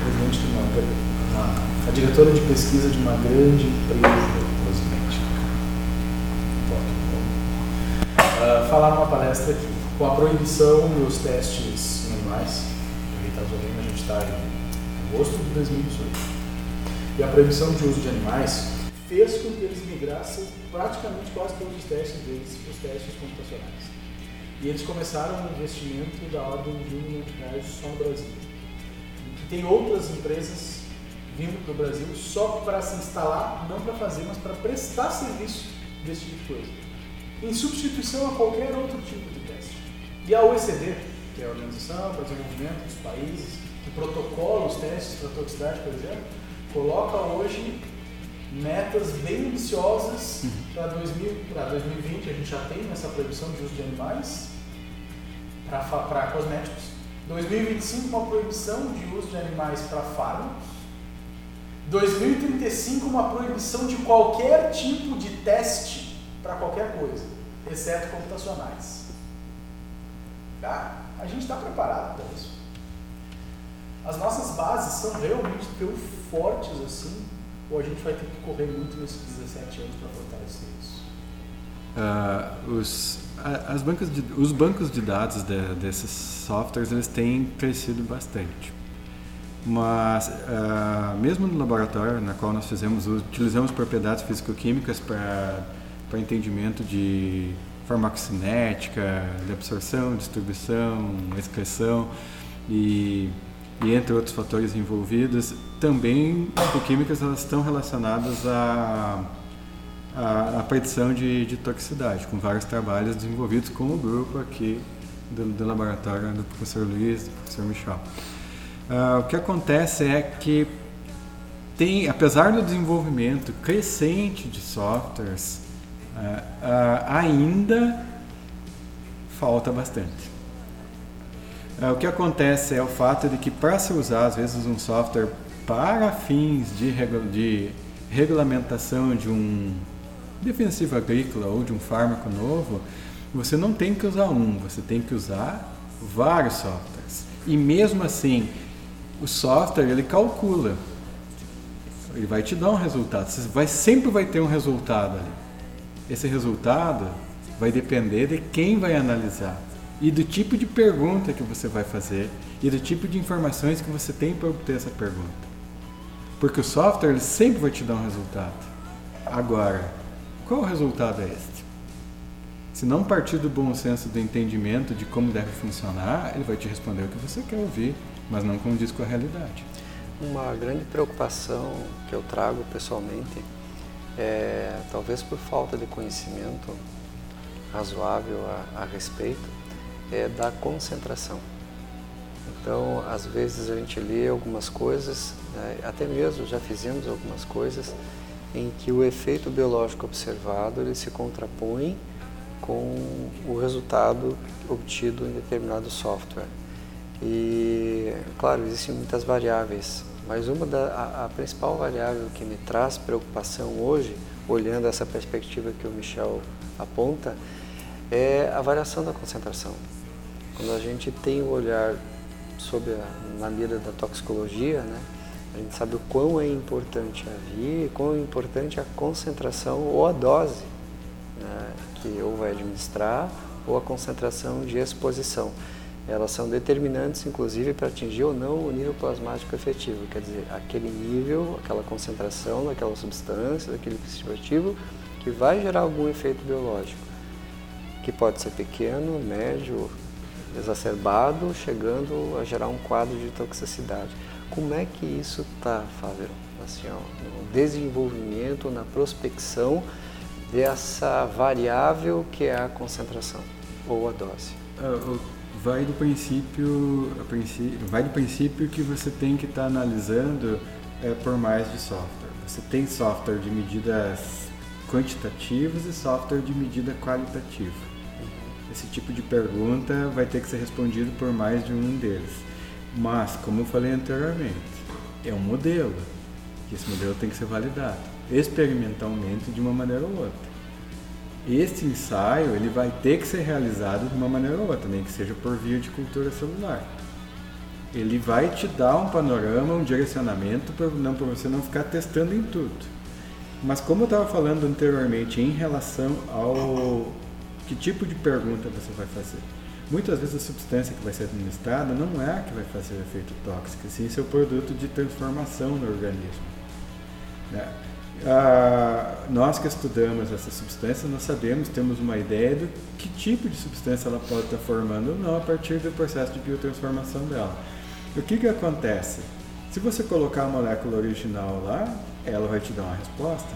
presidente de uma, uma, a diretora de pesquisa de uma grande empresa uh, falar numa palestra aqui, com a proibição dos testes em animais, a gente está em agosto de 2018, e a proibição de uso de animais fez com que eles migrassem praticamente quase todos os testes deles para os testes computacionais. E eles começaram um investimento da ordem de um milhão de reais só no Brasil. E tem outras empresas vindo para o Brasil só para se instalar, não para fazer, mas para prestar serviço desse tipo de coisa em substituição a qualquer outro tipo de teste. E a OECD, que é a Organização para o Desenvolvimento dos Países, que protocola os testes para toxicidade, por exemplo, coloca hoje metas bem ambiciosas para 2020. A gente já tem essa proibição de uso de animais para cosméticos. 2025, uma proibição de uso de animais para fármacos. 2035, uma proibição de qualquer tipo de teste para qualquer coisa exceto computacionais. Tá? A gente está preparado para isso. As nossas bases são realmente tão fortes assim, ou a gente vai ter que correr muito nesses 17 anos para fortalecer isso? Uh, os, as bancas de, os bancos de dados de, desses softwares eles têm crescido bastante. Mas, uh, mesmo no laboratório na qual nós fizemos, utilizamos propriedades físico-químicas para entendimento de farmacocinética, de absorção, distribuição, excreção e, e entre outros fatores envolvidos, também químicas elas estão relacionadas à, à, à predição de, de, toxicidade, com vários trabalhos desenvolvidos com o grupo aqui do, do laboratório do professor Luiz, do professor Michel. Uh, o que acontece é que tem, apesar do desenvolvimento crescente de softwares, Uh, ainda falta bastante. Uh, o que acontece é o fato de que para se usar às vezes um software para fins de, de regulamentação de um defensivo agrícola ou de um fármaco novo, você não tem que usar um, você tem que usar vários softwares. E mesmo assim, o software ele calcula, ele vai te dar um resultado. Você vai sempre vai ter um resultado ali. Esse resultado vai depender de quem vai analisar e do tipo de pergunta que você vai fazer e do tipo de informações que você tem para obter essa pergunta. Porque o software ele sempre vai te dar um resultado. Agora, qual o resultado é este? Se não partir do bom senso do entendimento de como deve funcionar, ele vai te responder o que você quer ouvir, mas não condiz com a realidade. Uma grande preocupação que eu trago pessoalmente é, talvez por falta de conhecimento razoável a, a respeito, é da concentração. Então, às vezes a gente lê algumas coisas, né, até mesmo já fizemos algumas coisas em que o efeito biológico observado ele se contrapõe com o resultado obtido em determinado software. E, claro, existem muitas variáveis, mas uma da, a, a principal variável que me traz preocupação hoje, olhando essa perspectiva que o Michel aponta, é a variação da concentração. Quando a gente tem o olhar sobre a, na mira da toxicologia, né, a gente sabe o quão é importante a via, quão é importante a concentração ou a dose né, que ou vai administrar ou a concentração de exposição. Elas são determinantes, inclusive, para atingir ou não o nível plasmático efetivo, quer dizer, aquele nível, aquela concentração daquela substância, daquele princípio ativo, que vai gerar algum efeito biológico, que pode ser pequeno, médio, exacerbado, chegando a gerar um quadro de toxicidade. Como é que isso está, Fábio? Assim, ó, no desenvolvimento, na prospecção dessa variável que é a concentração ou a dose? Uh, vai do princípio, vai do princípio que você tem que estar tá analisando é, por mais de software. Você tem software de medidas quantitativas e software de medida qualitativa. Esse tipo de pergunta vai ter que ser respondido por mais de um deles. Mas, como eu falei anteriormente, é um modelo, que esse modelo tem que ser validado experimentalmente de uma maneira ou outra. Este ensaio ele vai ter que ser realizado de uma maneira ou outra, nem que seja por via de cultura celular. Ele vai te dar um panorama, um direcionamento para você não ficar testando em tudo. Mas como eu estava falando anteriormente em relação ao que tipo de pergunta você vai fazer, muitas vezes a substância que vai ser administrada não é a que vai fazer efeito tóxico, sim seu produto de transformação no organismo. Né? Ah, nós que estudamos essa substância, nós sabemos, temos uma ideia do que tipo de substância ela pode estar formando ou não a partir do processo de biotransformação dela. O que, que acontece? Se você colocar a molécula original lá, ela vai te dar uma resposta,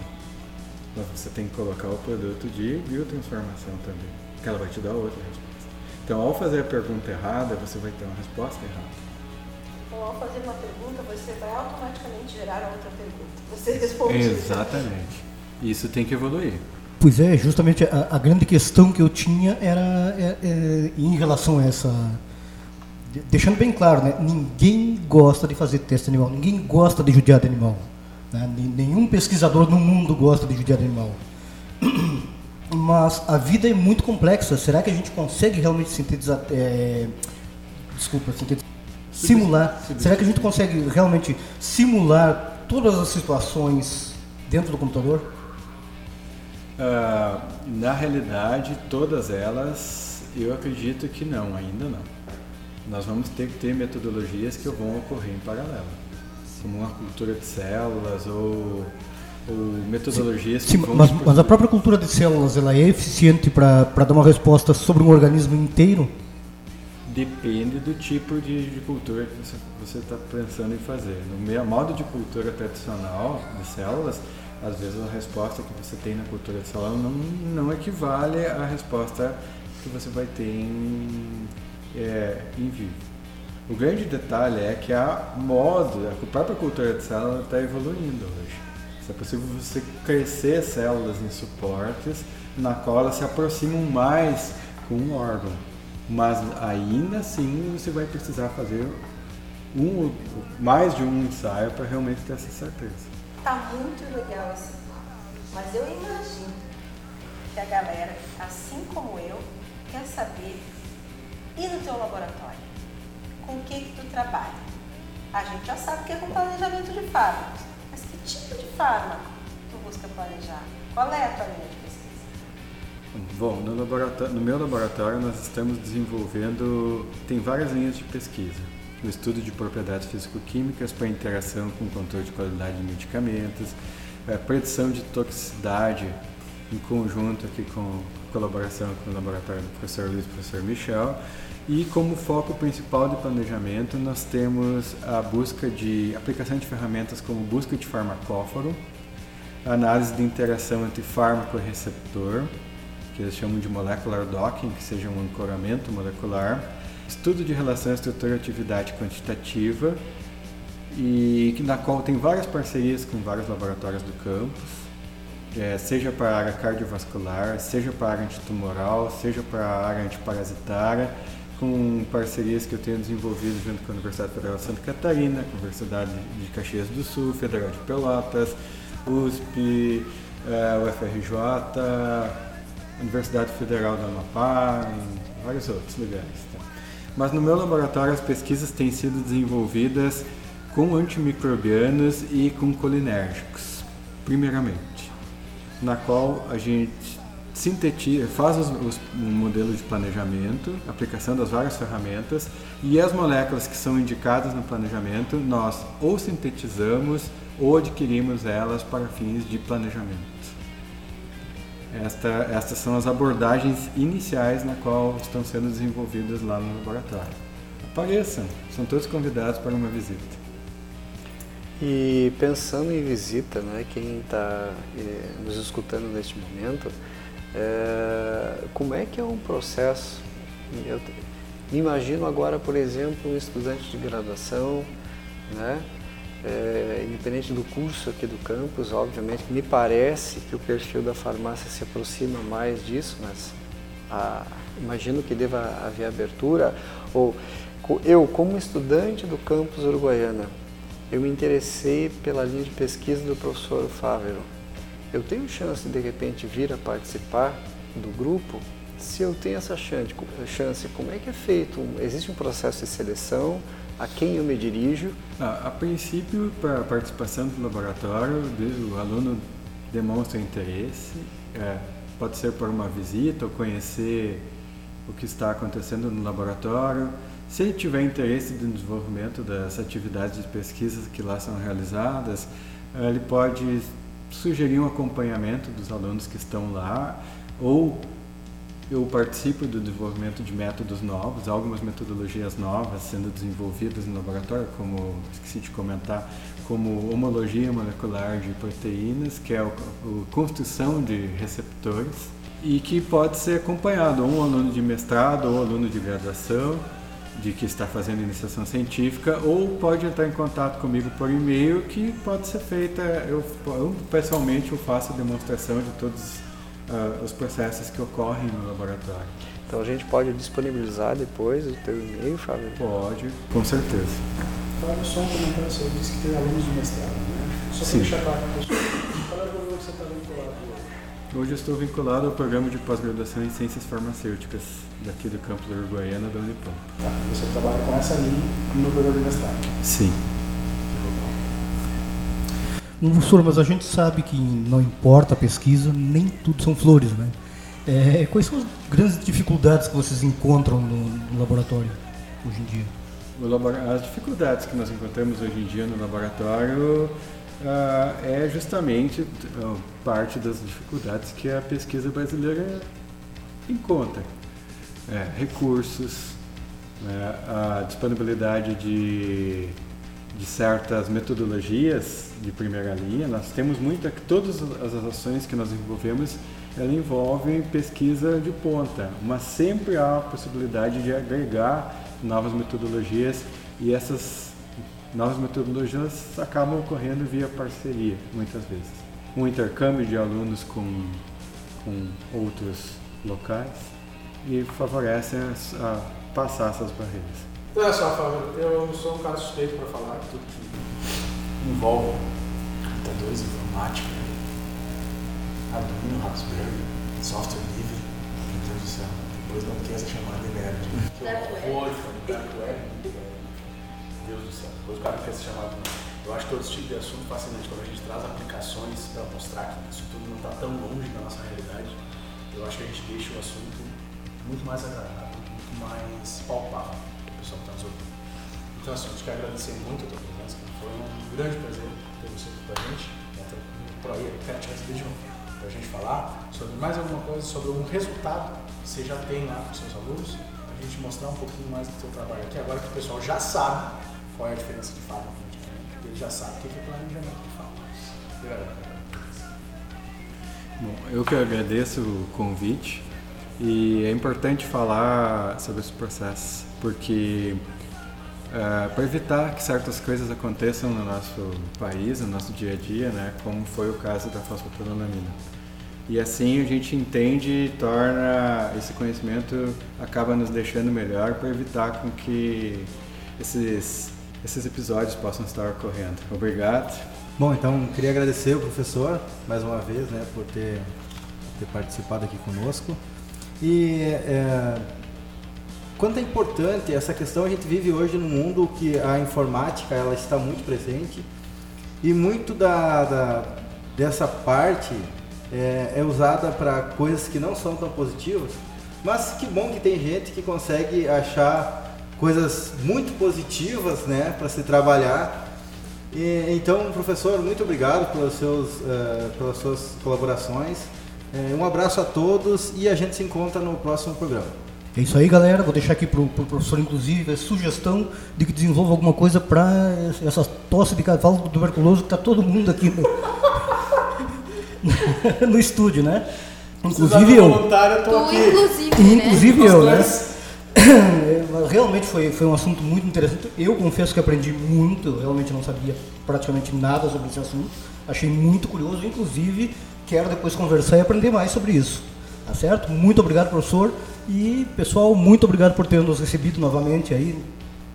mas você tem que colocar o produto de biotransformação também, que ela vai te dar outra resposta. Então, ao fazer a pergunta errada, você vai ter uma resposta errada. Então, ao fazer uma pergunta, você vai automaticamente gerar a outra pergunta. Você responde. Exatamente. Isso tem que evoluir. Pois é, justamente a, a grande questão que eu tinha era é, é, em relação a essa. Deixando bem claro, né? ninguém gosta de fazer teste animal, ninguém gosta de judiar de animal. Né? Nenhum pesquisador no mundo gosta de judiar de animal. Mas a vida é muito complexa. Será que a gente consegue realmente sintetizar. É, desculpa, sintetizar simular. Será que a gente consegue realmente simular todas as situações dentro do computador? Uh, na realidade, todas elas, eu acredito que não, ainda não. Nós vamos ter que ter metodologias que vão ocorrer em paralelo, como uma cultura de células ou, ou metodologias sim, mas, mas, a própria cultura de células ela é eficiente para dar uma resposta sobre um organismo inteiro? Depende do tipo de, de cultura que você está pensando em fazer. No meu modo de cultura tradicional de células, às vezes a resposta que você tem na cultura de célula não, não equivale à resposta que você vai ter em, é, em vivo. O grande detalhe é que a modo, a própria cultura de célula está evoluindo hoje. É possível você crescer células em suportes na qual elas se aproximam mais com um órgão mas ainda assim você vai precisar fazer um, mais de um ensaio para realmente ter essa certeza. Tá muito legal esse mas eu imagino que a galera, assim como eu, quer saber e no teu laboratório, com o que que tu trabalha? A gente já sabe que é com planejamento de que tipo de fármaco tu busca planejar? Qual é a tua linha de Bom, no, no, meu laboratório nós estamos desenvolvendo, tem várias linhas de pesquisa. O estudo de propriedades físico-químicas para interação com controle de qualidade de medicamentos, a é, predição de toxicidade em conjunto aqui com colaboração com o laboratório do professor Luiz e professor Michel. E como foco principal de planejamento, nós temos a busca de aplicação de ferramentas como busca de farmacóforo, análise de interação entre fármaco e receptor, que eles chamam de molecular docking, que seja um ancoramento molecular, estudo de relação estrutura-atividade quantitativa, e na qual tem várias parcerias com vários laboratórios do campus, é, seja para a área cardiovascular, seja para a área antitumoral, seja para a área antiparasitária, com parcerias que eu tenho desenvolvido junto com a Universidade Federal de Santa Catarina, com a Universidade de Caxias do Sul, Federal de Pelotas, USP, é, UFRJ, Universidade Federal do Amapá, e vários outros lugares. Tá? Mas no meu laboratório as pesquisas têm sido desenvolvidas com antimicrobianos e com colinérgicos, primeiramente, na qual a gente sintetiza, faz os, os, um modelo de planejamento, aplicação das várias ferramentas e as moléculas que são indicadas no planejamento nós ou sintetizamos ou adquirimos elas para fins de planejamento. Esta, estas são as abordagens iniciais na qual estão sendo desenvolvidas lá no laboratório. Apareçam, são todos convidados para uma visita. E pensando em visita, né, quem está eh, nos escutando neste momento, é, como é que é um processo? Eu imagino agora, por exemplo, um estudante de graduação, né, é, independente do curso aqui do campus, obviamente, me parece que o perfil da farmácia se aproxima mais disso, mas a, imagino que deva haver abertura. Ou eu, como estudante do campus Uruguaiana, eu me interessei pela linha de pesquisa do professor Fávero. Eu tenho chance de, repente vir a participar do grupo? Se eu tenho essa chance, chance como é que é feito? Existe um processo de seleção? a quem eu me dirijo? a princípio, para a participação do laboratório, o aluno demonstra interesse, é, pode ser por uma visita ou conhecer o que está acontecendo no laboratório. Se ele tiver interesse no desenvolvimento das atividades de pesquisa que lá são realizadas, ele pode sugerir um acompanhamento dos alunos que estão lá ou eu participo do desenvolvimento de métodos novos, algumas metodologias novas sendo desenvolvidas no laboratório, como esqueci de comentar, como homologia molecular de proteínas, que é a construção de receptores, e que pode ser acompanhado um aluno de mestrado ou aluno de graduação, de que está fazendo iniciação científica, ou pode entrar em contato comigo por e-mail, que pode ser feita, eu, eu pessoalmente eu faço a demonstração de todos uh, os processos que ocorrem no laboratório. Então a gente pode disponibilizar depois o teu e-mail, Fábio? Pode, com certeza. Fábio, só um comentário, você disse que tem alunos de mestrado, né? Só para deixar claro para pessoa, qual é o programa que você está vinculado hoje? Estou vinculado ao programa de pós-graduação em Ciências Farmacêuticas, daqui do campo da Uruguaiana da Unipam. Tá, você trabalha com essa linha no programa de mestrado? Sim. Professor, mas a gente sabe que não importa a pesquisa, nem tudo são flores, né? É, quais são as grandes dificuldades que vocês encontram no, no laboratório hoje em dia? As dificuldades que nós encontramos hoje em dia no laboratório ah, é justamente parte das dificuldades que a pesquisa brasileira encontra. É, recursos, né, a disponibilidade de de certas metodologias de primeira linha. Nós temos muita todas as ações que nós desenvolvemos, ela envolvem pesquisa de ponta, mas sempre há a possibilidade de agregar novas metodologias e essas novas metodologias acabam ocorrendo via parceria, muitas vezes. Um intercâmbio de alunos com, com outros locais e favorece a, a passar essas barreiras. Então, olha só, Fábio, eu sou um cara suspeito para falar tudo que envolve computadores, informática, Arduino, Raspberry, software livre, meu Deus do céu. Depois não tem essa chamada de nerd. Que horror, Dark Web. Deus do céu. Depois o cara quer ser chamado. Eu acho todo esse tipo de assunto fascinante. Quando a gente traz aplicações para mostrar que isso tudo não está tão longe da nossa realidade, eu acho que a gente deixa o assunto muito mais agradável, muito mais palpável pessoal que está nos ouvindo. Então, assim, eu quero agradecer muito a tua presença, foi um grande prazer ter você aqui com a gente. Por aí, eu quero te receber de novo, para a gente falar sobre mais alguma coisa, sobre um resultado que você já tem lá com seus alunos, a gente mostrar um pouquinho mais do seu trabalho aqui, agora que o pessoal já sabe qual é a diferença de fala medicamento, ele já sabe o que é planejamento de fala. Obrigado. Bom, eu que agradeço o convite e é importante falar sobre esse processo porque uh, para evitar que certas coisas aconteçam no nosso país, no nosso dia a dia, né, como foi o caso da fosfatronamina. E assim a gente entende e torna esse conhecimento acaba nos deixando melhor para evitar com que esses esses episódios possam estar ocorrendo. Obrigado. Bom, então queria agradecer o professor mais uma vez, né, por ter, ter participado aqui conosco. E é, quanto é importante essa questão, a gente vive hoje num mundo que a informática ela está muito presente e muito da, da dessa parte é, é usada para coisas que não são tão positivas. Mas que bom que tem gente que consegue achar coisas muito positivas né, para se trabalhar. E, então, professor, muito obrigado pelos seus, uh, pelas suas colaborações. Uh, um abraço a todos e a gente se encontra no próximo programa. É isso aí, galera. Vou deixar aqui para o pro professor, inclusive, a sugestão de que desenvolva alguma coisa para essa tosse de cavalo tuberculoso que está todo mundo aqui no, [laughs] no estúdio, né? Inclusive eu. Inclusive, né? inclusive eu, né? [coughs] realmente foi, foi um assunto muito interessante. Eu confesso que aprendi muito, realmente não sabia praticamente nada sobre esse assunto. Achei muito curioso, inclusive quero depois conversar e aprender mais sobre isso. Tá certo? Muito obrigado, professor. E, pessoal, muito obrigado por ter nos recebido novamente aí,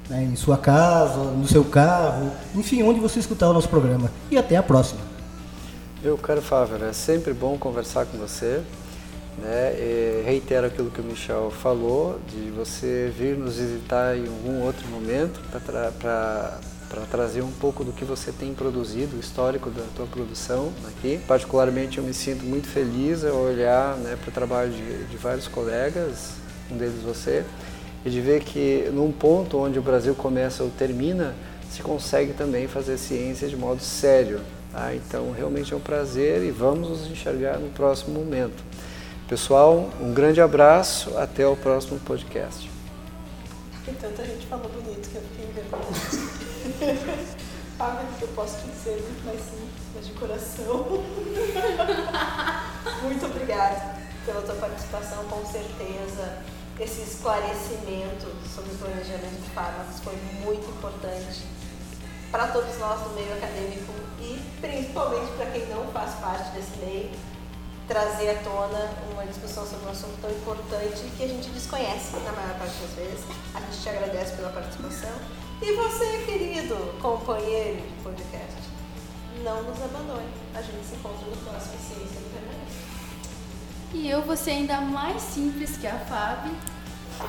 né, em sua casa, no seu carro, enfim, onde você escutar o nosso programa. E até a próxima. Eu, caro Fábio, é sempre bom conversar com você. Né? E reitero aquilo que o Michel falou, de você vir nos visitar em algum outro momento para tra trazer um pouco do que você tem produzido, o histórico da tua produção aqui. Particularmente eu me sinto muito feliz ao olhar né, para o trabalho de, de vários colegas, um deles você, e de ver que num ponto onde o Brasil começa ou termina, se consegue também fazer ciência de modo sério. Tá? Então realmente é um prazer e vamos nos enxergar no próximo momento. Pessoal, um grande abraço, até o próximo podcast. Tem tanta gente falou bonito que eu fiquei envergonhada. [laughs] Fábio, que eu posso te dizer muito mais simples, mas de coração. [laughs] muito obrigada pela tua participação, com certeza. Esse esclarecimento sobre o planejamento de fármacos foi muito importante para todos nós do meio acadêmico e principalmente para quem não faz parte desse meio trazer à tona uma discussão sobre um assunto tão importante que a gente desconhece na maior parte das vezes. A gente te agradece pela participação. E você, querido companheiro de podcast, não nos abandone. A gente se encontra no próximo Ciência do Permanente. E eu vou ser ainda mais simples que a Fábio.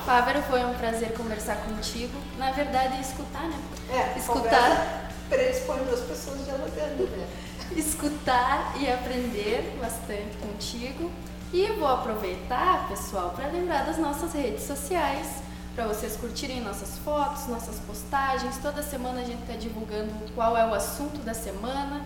Fábio, foi um prazer conversar contigo. Na verdade, escutar, né? É, escutar. Predispõe duas pessoas dialogando, né? Escutar e aprender bastante contigo. E vou aproveitar, pessoal, para lembrar das nossas redes sociais, para vocês curtirem nossas fotos, nossas postagens. Toda semana a gente está divulgando qual é o assunto da semana,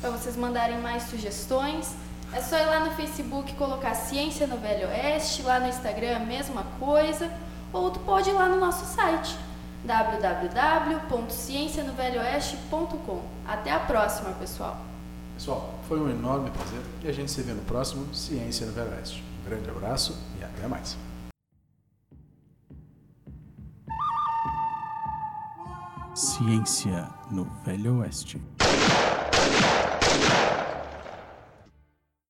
para vocês mandarem mais sugestões. É só ir lá no Facebook colocar Ciência no Velho Oeste, lá no Instagram a mesma coisa, ou tu pode ir lá no nosso site www.ciencianovelhooeste.com. Até a próxima, pessoal! Pessoal, foi um enorme prazer e a gente se vê no próximo Ciência no Velho Oeste. Um grande abraço e até mais. Ciência no Velho Oeste.